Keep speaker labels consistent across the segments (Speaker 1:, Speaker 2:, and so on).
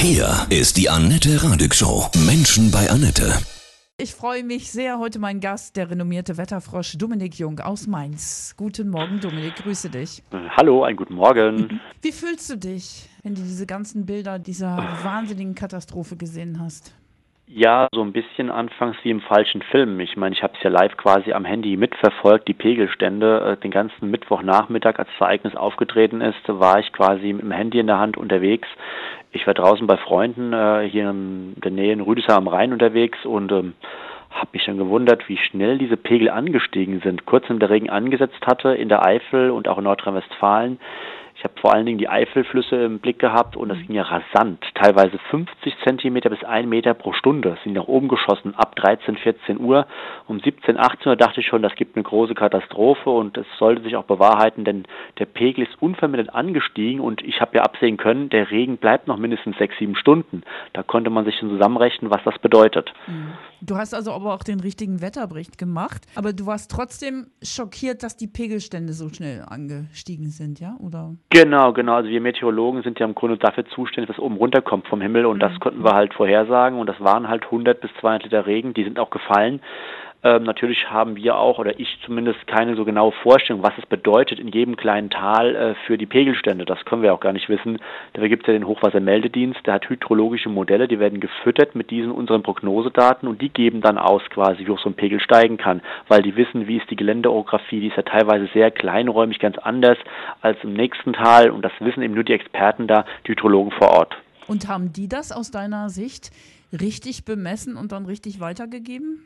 Speaker 1: Hier ist die Annette Radig Show. Menschen bei Annette.
Speaker 2: Ich freue mich sehr. Heute mein Gast, der renommierte Wetterfrosch Dominik Jung aus Mainz. Guten Morgen, Dominik. Grüße dich.
Speaker 3: Hallo, einen guten Morgen.
Speaker 2: Wie fühlst du dich, wenn du diese ganzen Bilder dieser wahnsinnigen Katastrophe gesehen hast?
Speaker 3: Ja, so ein bisschen anfangs wie im falschen Film. Ich meine, ich habe es ja live quasi am Handy mitverfolgt, die Pegelstände. Äh, den ganzen Mittwochnachmittag, als das Ereignis aufgetreten ist, war ich quasi mit dem Handy in der Hand unterwegs. Ich war draußen bei Freunden äh, hier in der Nähe in Rüdesheim am Rhein unterwegs und ähm, habe mich dann gewundert, wie schnell diese Pegel angestiegen sind. Kurz nachdem der Regen angesetzt hatte in der Eifel und auch in Nordrhein-Westfalen ich habe vor allen Dingen die Eifelflüsse im Blick gehabt und das ging ja rasant. Teilweise 50 Zentimeter bis 1 Meter pro Stunde sind nach oben geschossen ab 13, 14 Uhr. Um 17, 18 Uhr dachte ich schon, das gibt eine große Katastrophe und es sollte sich auch bewahrheiten, denn der Pegel ist unvermittelt angestiegen und ich habe ja absehen können, der Regen bleibt noch mindestens 6, 7 Stunden. Da konnte man sich schon zusammenrechnen, was das bedeutet.
Speaker 2: Mhm. Du hast also aber auch den richtigen Wetterbericht gemacht, aber du warst trotzdem schockiert, dass die Pegelstände so schnell angestiegen sind, ja? Oder?
Speaker 3: Genau, genau. Also wir Meteorologen sind ja im Grunde dafür zuständig, was oben runterkommt vom Himmel und mhm. das konnten wir halt vorhersagen und das waren halt 100 bis 200 Liter Regen, die sind auch gefallen. Ähm, natürlich haben wir auch, oder ich zumindest, keine so genaue Vorstellung, was es bedeutet in jedem kleinen Tal äh, für die Pegelstände. Das können wir auch gar nicht wissen. Dafür gibt es ja den Hochwassermeldedienst, der hat hydrologische Modelle, die werden gefüttert mit diesen unseren Prognosedaten und die geben dann aus quasi, wie hoch so ein Pegel steigen kann, weil die wissen, wie ist die Geländeorografie, die ist ja teilweise sehr kleinräumig, ganz anders als im nächsten Tal und das wissen eben nur die Experten da, die Hydrologen vor Ort.
Speaker 2: Und haben die das aus deiner Sicht richtig bemessen und dann richtig weitergegeben?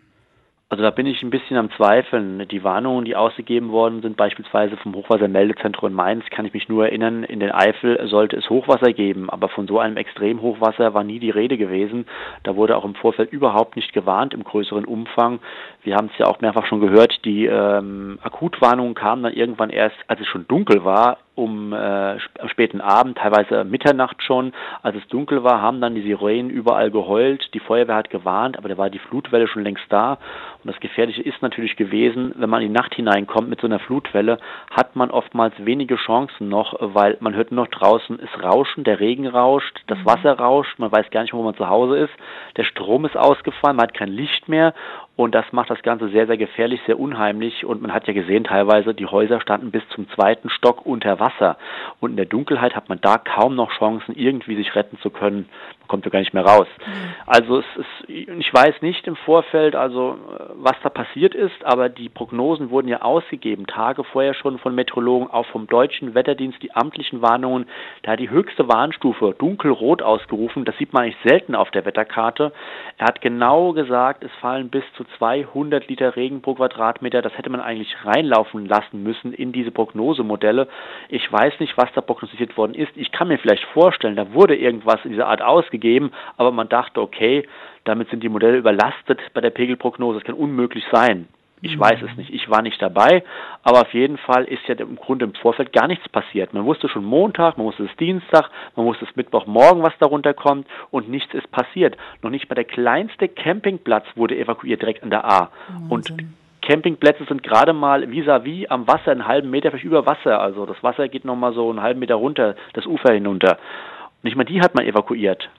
Speaker 3: Also da bin ich ein bisschen am Zweifeln. Die Warnungen, die ausgegeben worden sind, beispielsweise vom Hochwassermeldezentrum in Mainz, kann ich mich nur erinnern, in den Eifel sollte es Hochwasser geben, aber von so einem Extremhochwasser war nie die Rede gewesen. Da wurde auch im Vorfeld überhaupt nicht gewarnt im größeren Umfang. Wir haben es ja auch mehrfach schon gehört, die ähm, Akutwarnungen kamen dann irgendwann erst, als es schon dunkel war, um äh, am späten Abend, teilweise Mitternacht schon, als es dunkel war, haben dann die Sirenen überall geheult. Die Feuerwehr hat gewarnt, aber da war die Flutwelle schon längst da. Und das Gefährliche ist natürlich gewesen, wenn man in die Nacht hineinkommt mit so einer Flutwelle, hat man oftmals wenige Chancen noch, weil man hört nur noch draußen es rauschen, der Regen rauscht, das mhm. Wasser rauscht, man weiß gar nicht, wo man zu Hause ist, der Strom ist ausgefallen, man hat kein Licht mehr und das macht das Ganze sehr, sehr gefährlich, sehr unheimlich. Und man hat ja gesehen, teilweise die Häuser standen bis zum zweiten Stock unter Wasser. Und in der Dunkelheit hat man da kaum noch Chancen, irgendwie sich retten zu können. Man kommt ja gar nicht mehr raus. Mhm. Also es ist, ich weiß nicht im Vorfeld, also was da passiert ist, aber die Prognosen wurden ja ausgegeben, Tage vorher schon von Meteorologen, auch vom deutschen Wetterdienst, die amtlichen Warnungen. Da hat die höchste Warnstufe dunkelrot ausgerufen. Das sieht man eigentlich selten auf der Wetterkarte. Er hat genau gesagt, es fallen bis zu 200 Liter Regen pro Quadratmeter. Das hätte man eigentlich reinlaufen lassen müssen in diese Prognosemodelle. Ich weiß nicht, was da prognostiziert worden ist. Ich kann mir vielleicht vorstellen, da wurde irgendwas in dieser Art ausgegeben, aber man dachte, okay, damit sind die Modelle überlastet bei der Pegelprognose. Das kann unmöglich sein. Ich weiß es nicht. Ich war nicht dabei. Aber auf jeden Fall ist ja im Grunde im Vorfeld gar nichts passiert. Man wusste schon Montag, man wusste es Dienstag, man wusste es Mittwochmorgen, was darunter kommt und nichts ist passiert. Noch nicht mal der kleinste Campingplatz wurde evakuiert direkt an der A. Wahnsinn. Und Campingplätze sind gerade mal vis-à-vis -vis am Wasser, einen halben Meter vielleicht über Wasser. Also das Wasser geht nochmal so einen halben Meter runter, das Ufer hinunter. Nicht mal die hat man evakuiert.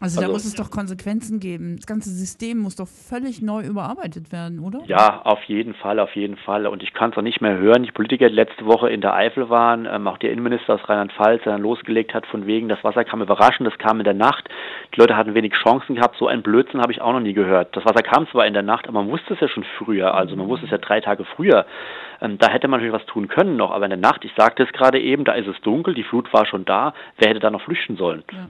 Speaker 2: Also, also, da muss es doch Konsequenzen geben. Das ganze System muss doch völlig neu überarbeitet werden, oder?
Speaker 3: Ja, auf jeden Fall, auf jeden Fall. Und ich kann es auch nicht mehr hören. Die Politiker, die letzte Woche in der Eifel waren, ähm, auch der Innenminister aus Rheinland-Pfalz, der dann losgelegt hat, von wegen, das Wasser kam überraschend, das kam in der Nacht. Die Leute hatten wenig Chancen gehabt. So ein Blödsinn habe ich auch noch nie gehört. Das Wasser kam zwar in der Nacht, aber man wusste es ja schon früher. Also man wusste es ja drei Tage früher. Ähm, da hätte man natürlich was tun können noch. Aber in der Nacht, ich sagte es gerade eben, da ist es dunkel, die Flut war schon da. Wer hätte da noch flüchten sollen? Ja.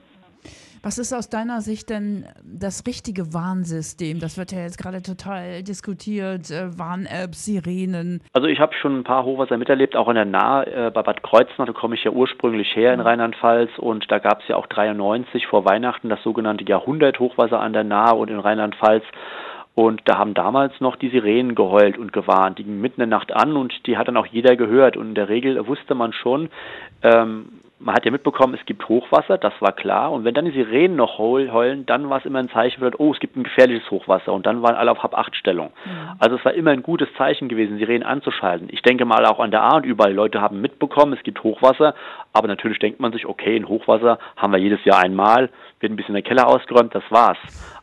Speaker 2: Was ist aus deiner Sicht denn das richtige Warnsystem? Das wird ja jetzt gerade total diskutiert, äh, Warn-Apps, Sirenen.
Speaker 3: Also ich habe schon ein paar Hochwasser miterlebt, auch in der Nahe, äh, bei Bad Kreuznach, da komme ich ja ursprünglich her in Rheinland-Pfalz und da gab es ja auch 93 vor Weihnachten das sogenannte Jahrhundert-Hochwasser an der Nahe und in Rheinland-Pfalz. Und da haben damals noch die Sirenen geheult und gewarnt. Die gingen mitten in der Nacht an und die hat dann auch jeder gehört. Und in der Regel wusste man schon, ähm, man hat ja mitbekommen, es gibt Hochwasser, das war klar. Und wenn dann die Sirenen noch heulen, dann war es immer ein Zeichen für, oh, es gibt ein gefährliches Hochwasser. Und dann waren alle auf Hab-Acht-Stellung. Mhm. Also es war immer ein gutes Zeichen gewesen, Sirenen anzuschalten. Ich denke mal auch an der A und überall. Leute haben mitbekommen, es gibt Hochwasser. Aber natürlich denkt man sich, okay, ein Hochwasser haben wir jedes Jahr einmal, wird ein bisschen der Keller ausgeräumt, das war's.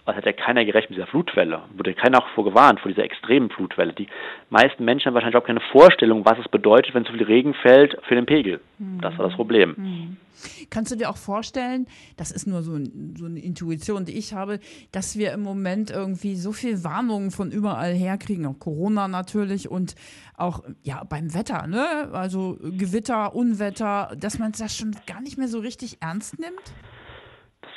Speaker 3: Aber hat ja keiner gerechnet mit dieser Flutwelle. Wurde keiner auch vorgewarnt vor dieser extremen Flutwelle. Die meisten Menschen haben wahrscheinlich auch keine Vorstellung, was es bedeutet, wenn so viel Regen fällt für den Pegel. Mhm. Das war das Problem. Mhm.
Speaker 2: Kannst du dir auch vorstellen, das ist nur so, so, eine Intuition, die ich habe, dass wir im Moment irgendwie so viel Warnungen von überall her kriegen, auch Corona natürlich und auch ja beim Wetter, ne? Also Gewitter, Unwetter, dass man das schon gar nicht mehr so richtig ernst nimmt?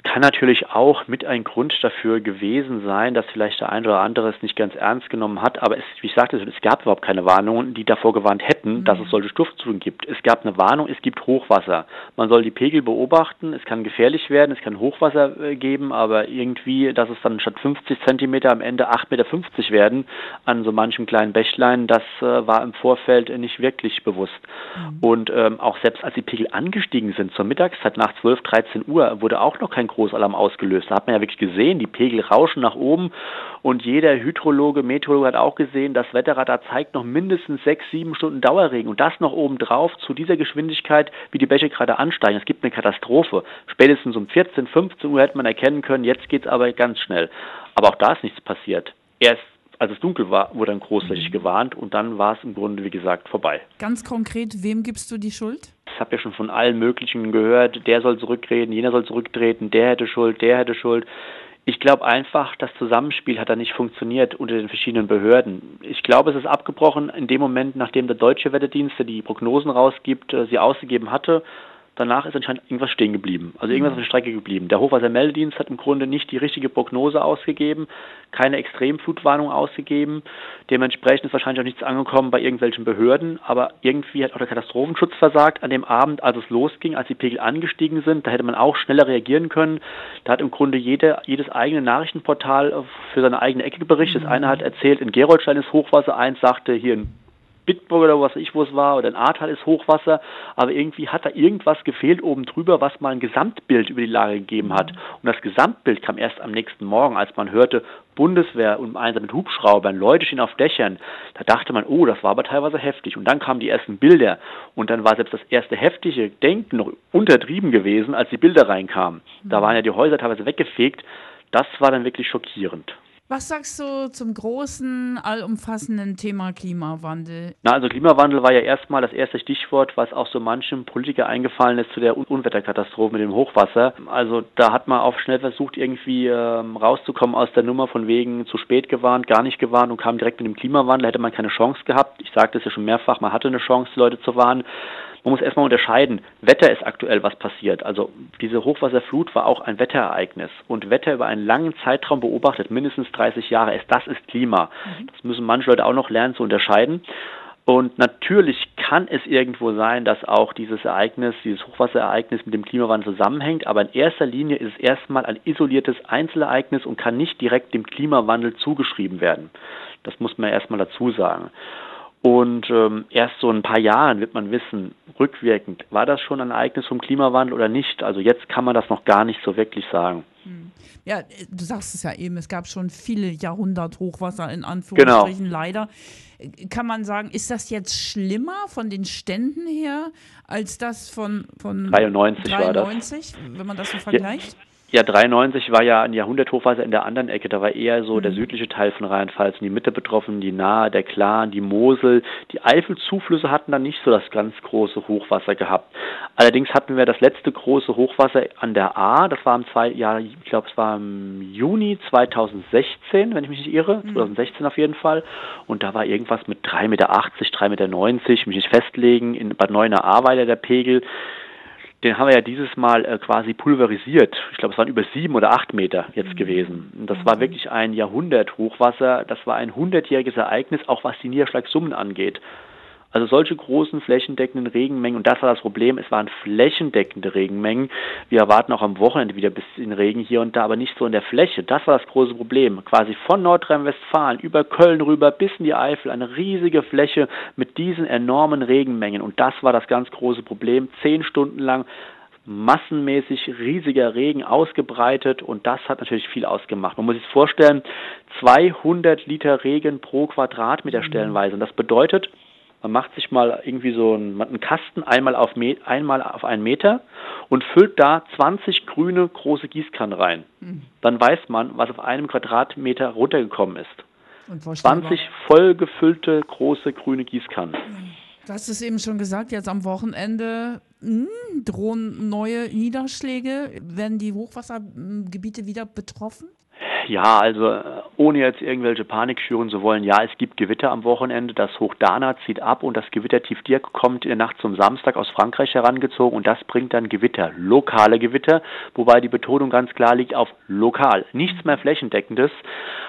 Speaker 3: Kann natürlich auch mit ein Grund dafür gewesen sein, dass vielleicht der eine oder andere es nicht ganz ernst genommen hat. Aber es, wie ich sagte, es gab überhaupt keine Warnungen, die davor gewarnt hätten, mhm. dass es solche Sturzfluten gibt. Es gab eine Warnung, es gibt Hochwasser. Man soll die Pegel beobachten. Es kann gefährlich werden, es kann Hochwasser äh, geben, aber irgendwie, dass es dann statt 50 Zentimeter am Ende 8,50 Meter werden an so manchem kleinen Bächlein, das äh, war im Vorfeld nicht wirklich bewusst. Mhm. Und ähm, auch selbst als die Pegel angestiegen sind zur Mittagszeit nach 12, 13 Uhr, wurde auch noch kein Großalarm ausgelöst. Da hat man ja wirklich gesehen, die Pegel rauschen nach oben und jeder Hydrologe, Meteorologe hat auch gesehen, das Wetterradar zeigt noch mindestens sechs, sieben Stunden Dauerregen und das noch obendrauf zu dieser Geschwindigkeit, wie die Bäche gerade ansteigen. Es gibt eine Katastrophe. Spätestens um 14, 15 Uhr hätte man erkennen können, jetzt geht es aber ganz schnell. Aber auch da ist nichts passiert. Erst als es dunkel war, wurde dann großflächig mhm. gewarnt und dann war es im Grunde, wie gesagt, vorbei.
Speaker 2: Ganz konkret, wem gibst du die Schuld?
Speaker 3: Ich habe ja schon von allen möglichen gehört, der soll zurücktreten, jener soll zurücktreten, der hätte Schuld, der hätte Schuld. Ich glaube einfach, das Zusammenspiel hat da nicht funktioniert unter den verschiedenen Behörden. Ich glaube, es ist abgebrochen in dem Moment, nachdem der deutsche Wetterdienst, der die Prognosen rausgibt, äh, sie ausgegeben hatte danach ist anscheinend irgendwas stehen geblieben. Also irgendwas mhm. auf der Strecke geblieben. Der Hochwassermeldedienst hat im Grunde nicht die richtige Prognose ausgegeben, keine Extremflutwarnung ausgegeben. Dementsprechend ist wahrscheinlich auch nichts angekommen bei irgendwelchen Behörden. Aber irgendwie hat auch der Katastrophenschutz versagt an dem Abend, als es losging, als die Pegel angestiegen sind. Da hätte man auch schneller reagieren können. Da hat im Grunde jede, jedes eigene Nachrichtenportal für seine eigene Ecke berichtet. Das eine hat erzählt, in Geroldstein ist Hochwasser, eins sagte hier in Bitburg oder was ich wo es war oder in Ahrtal ist Hochwasser, aber irgendwie hat da irgendwas gefehlt oben drüber, was mal ein Gesamtbild über die Lage gegeben hat. Und das Gesamtbild kam erst am nächsten Morgen, als man hörte, Bundeswehr und Einsatz mit Hubschraubern, Leute stehen auf Dächern. Da dachte man, oh, das war aber teilweise heftig. Und dann kamen die ersten Bilder und dann war selbst das erste heftige Denken noch untertrieben gewesen, als die Bilder reinkamen. Da waren ja die Häuser teilweise weggefegt. Das war dann wirklich schockierend.
Speaker 2: Was sagst du zum großen, allumfassenden Thema Klimawandel?
Speaker 3: Na, also Klimawandel war ja erstmal das erste Stichwort, was auch so manchem Politiker eingefallen ist zu der Unwetterkatastrophe mit dem Hochwasser. Also da hat man auch schnell versucht, irgendwie ähm, rauszukommen aus der Nummer von wegen zu spät gewarnt, gar nicht gewarnt und kam direkt mit dem Klimawandel. Hätte man keine Chance gehabt. Ich sagte es ja schon mehrfach, man hatte eine Chance, Leute zu warnen. Man muss erstmal unterscheiden. Wetter ist aktuell was passiert. Also diese Hochwasserflut war auch ein Wetterereignis. Und Wetter über einen langen Zeitraum beobachtet, mindestens 30 Jahre, ist das ist Klima. Mhm. Das müssen manche Leute auch noch lernen zu unterscheiden. Und natürlich kann es irgendwo sein, dass auch dieses Ereignis, dieses Hochwasserereignis mit dem Klimawandel zusammenhängt, aber in erster Linie ist es erstmal ein isoliertes Einzelereignis und kann nicht direkt dem Klimawandel zugeschrieben werden. Das muss man erstmal dazu sagen. Und ähm, erst so ein paar Jahren wird man wissen, rückwirkend, war das schon ein Ereignis vom Klimawandel oder nicht? Also jetzt kann man das noch gar nicht so wirklich sagen. Hm.
Speaker 2: Ja, du sagst es ja eben, es gab schon viele Jahrhundert Hochwasser in Anführungsstrichen, genau. leider. Kann man sagen, ist das jetzt schlimmer von den Ständen her als das von, von
Speaker 3: 93, 93
Speaker 2: wenn man das so vergleicht? Ja.
Speaker 3: Ja, 93 war ja ein Jahrhunderthochwasser in der anderen Ecke. Da war eher so mhm. der südliche Teil von Rheinland-Pfalz und die Mitte betroffen, die Nahe, der Klan, die Mosel. Die Eifelzuflüsse hatten dann nicht so das ganz große Hochwasser gehabt. Allerdings hatten wir das letzte große Hochwasser an der A. Das war im zwei, ja, ich glaube, es war im Juni 2016, wenn ich mich nicht irre. Mhm. 2016 auf jeden Fall. Und da war irgendwas mit 3,80 Meter, 3,90 Meter, mich nicht festlegen. In Bad Neuenahr Ahrweiler der Pegel den haben wir ja dieses Mal äh, quasi pulverisiert. Ich glaube, es waren über sieben oder acht Meter jetzt mhm. gewesen. Und das war mhm. wirklich ein Jahrhundert Hochwasser. Das war ein hundertjähriges Ereignis, auch was die Niederschlagssummen angeht. Also solche großen flächendeckenden Regenmengen, und das war das Problem, es waren flächendeckende Regenmengen. Wir erwarten auch am Wochenende wieder ein bisschen Regen hier und da, aber nicht so in der Fläche. Das war das große Problem. Quasi von Nordrhein-Westfalen über Köln rüber bis in die Eifel, eine riesige Fläche mit diesen enormen Regenmengen. Und das war das ganz große Problem. Zehn Stunden lang massenmäßig riesiger Regen ausgebreitet und das hat natürlich viel ausgemacht. Man muss sich vorstellen, 200 Liter Regen pro Quadratmeter stellenweise. Und das bedeutet, man macht sich mal irgendwie so einen, einen Kasten einmal auf, einmal auf einen Meter und füllt da 20 grüne große Gießkannen rein. Mhm. Dann weiß man, was auf einem Quadratmeter runtergekommen ist. 20 vollgefüllte große grüne Gießkannen.
Speaker 2: Du hast es eben schon gesagt, jetzt am Wochenende mh, hm, drohen neue Niederschläge. Werden die Hochwassergebiete wieder betroffen?
Speaker 3: Ja, also äh, ohne jetzt irgendwelche Panik schüren zu wollen, ja, es gibt Gewitter am Wochenende. Das Hochdana zieht ab und das Gewitter Tief Dirk kommt in der Nacht zum Samstag aus Frankreich herangezogen und das bringt dann Gewitter, lokale Gewitter, wobei die Betonung ganz klar liegt auf lokal. Nichts mehr flächendeckendes,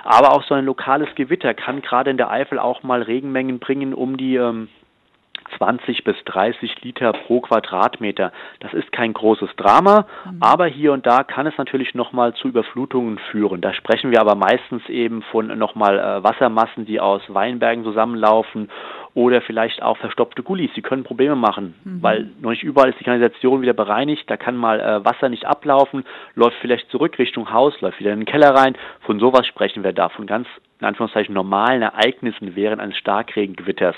Speaker 3: aber auch so ein lokales Gewitter kann gerade in der Eifel auch mal Regenmengen bringen um die ähm, 20 bis 30 Liter pro Quadratmeter. Das ist kein großes Drama, mhm. aber hier und da kann es natürlich nochmal zu Überflutungen führen. Da sprechen wir aber meistens eben von nochmal äh, Wassermassen, die aus Weinbergen zusammenlaufen oder vielleicht auch verstopfte Gullis. Die können Probleme machen, mhm. weil noch nicht überall ist die Kanalisation wieder bereinigt. Da kann mal äh, Wasser nicht ablaufen, läuft vielleicht zurück Richtung Haus, läuft wieder in den Keller rein. Von sowas sprechen wir da, von ganz in Anführungszeichen normalen Ereignissen während eines Starkregengewitters.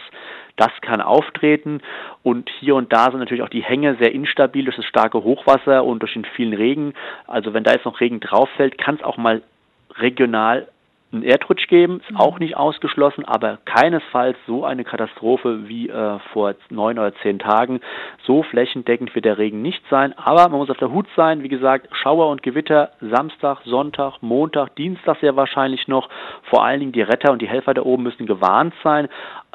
Speaker 3: Das kann auftreten und hier und da sind natürlich auch die Hänge sehr instabil durch das starke Hochwasser und durch den vielen Regen. Also wenn da jetzt noch Regen drauf fällt, kann es auch mal regional einen Erdrutsch geben, ist auch nicht ausgeschlossen, aber keinesfalls so eine Katastrophe wie äh, vor neun oder zehn Tagen. So flächendeckend wird der Regen nicht sein, aber man muss auf der Hut sein. Wie gesagt, Schauer und Gewitter Samstag, Sonntag, Montag, Dienstag sehr wahrscheinlich noch. Vor allen Dingen die Retter und die Helfer da oben müssen gewarnt sein.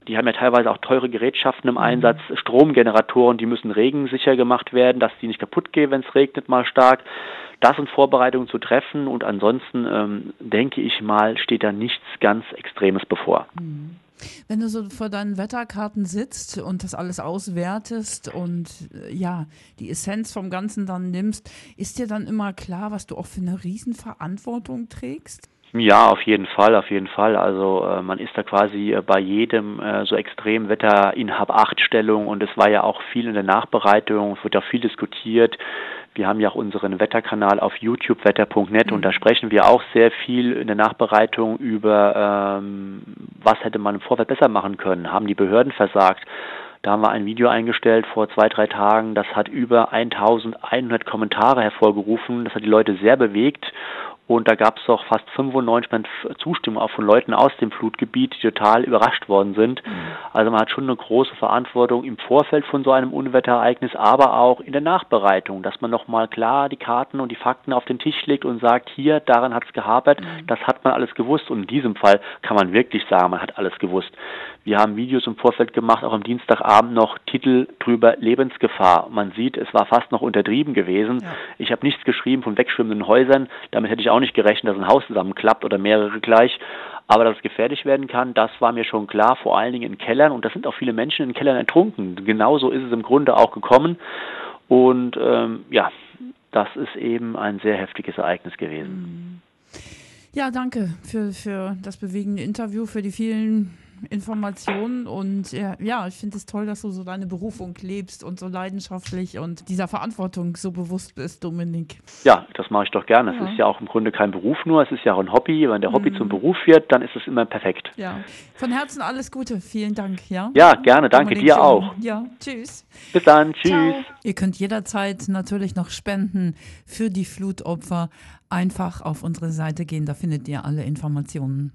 Speaker 3: Die haben ja teilweise auch teure Gerätschaften im Einsatz, Stromgeneratoren, die müssen regensicher gemacht werden, dass die nicht kaputt gehen, wenn es regnet mal stark. Das sind Vorbereitungen zu treffen und ansonsten ähm, denke ich mal, steht da nichts ganz Extremes bevor.
Speaker 2: Mhm. Wenn du so vor deinen Wetterkarten sitzt und das alles auswertest und äh, ja, die Essenz vom Ganzen dann nimmst, ist dir dann immer klar, was du auch für eine Riesenverantwortung trägst?
Speaker 3: Ja, auf jeden Fall, auf jeden Fall. Also äh, man ist da quasi äh, bei jedem äh, so Extremwetter in Hab-Acht-Stellung und es war ja auch viel in der Nachbereitung, es wird ja viel diskutiert. Wir haben ja auch unseren Wetterkanal auf YouTube wetter.net mhm. und da sprechen wir auch sehr viel in der Nachbereitung über, ähm, was hätte man im Vorfeld besser machen können. Haben die Behörden versagt? Da haben wir ein Video eingestellt vor zwei, drei Tagen. Das hat über 1100 Kommentare hervorgerufen. Das hat die Leute sehr bewegt. Und da gab es doch fast 95 Zustimmung auch von Leuten aus dem Flutgebiet, die total überrascht worden sind. Mhm. Also man hat schon eine große Verantwortung im Vorfeld von so einem Unwetterereignis, aber auch in der Nachbereitung, dass man nochmal klar die Karten und die Fakten auf den Tisch legt und sagt, hier, daran hat es gehabert, mhm. das hat man alles gewusst. Und in diesem Fall kann man wirklich sagen, man hat alles gewusst. Wir haben Videos im Vorfeld gemacht, auch am Dienstagabend noch Titel drüber Lebensgefahr. Man sieht, es war fast noch untertrieben gewesen. Ja. Ich habe nichts geschrieben von wegschwimmenden Häusern. Damit hätte ich auch nicht gerechnet, dass ein Haus zusammenklappt oder mehrere gleich. Aber dass es gefährlich werden kann, das war mir schon klar, vor allen Dingen in Kellern. Und da sind auch viele Menschen in Kellern ertrunken. Genauso ist es im Grunde auch gekommen. Und ähm, ja, das ist eben ein sehr heftiges Ereignis gewesen.
Speaker 2: Ja, danke für, für das bewegende Interview, für die vielen Informationen und ja, ja ich finde es toll, dass du so deine Berufung lebst und so leidenschaftlich und dieser Verantwortung so bewusst bist, Dominik.
Speaker 3: Ja, das mache ich doch gerne. Ja. Es ist ja auch im Grunde kein Beruf nur, es ist ja auch ein Hobby. Wenn der Hobby mhm. zum Beruf wird, dann ist es immer perfekt.
Speaker 2: Ja, von Herzen alles Gute. Vielen Dank. Ja,
Speaker 3: ja gerne. Danke Dominik dir auch.
Speaker 2: Ja, tschüss.
Speaker 3: Bis dann. Tschüss.
Speaker 2: Ciao. Ihr könnt jederzeit natürlich noch spenden für die Flutopfer. Einfach auf unsere Seite gehen, da findet ihr alle Informationen.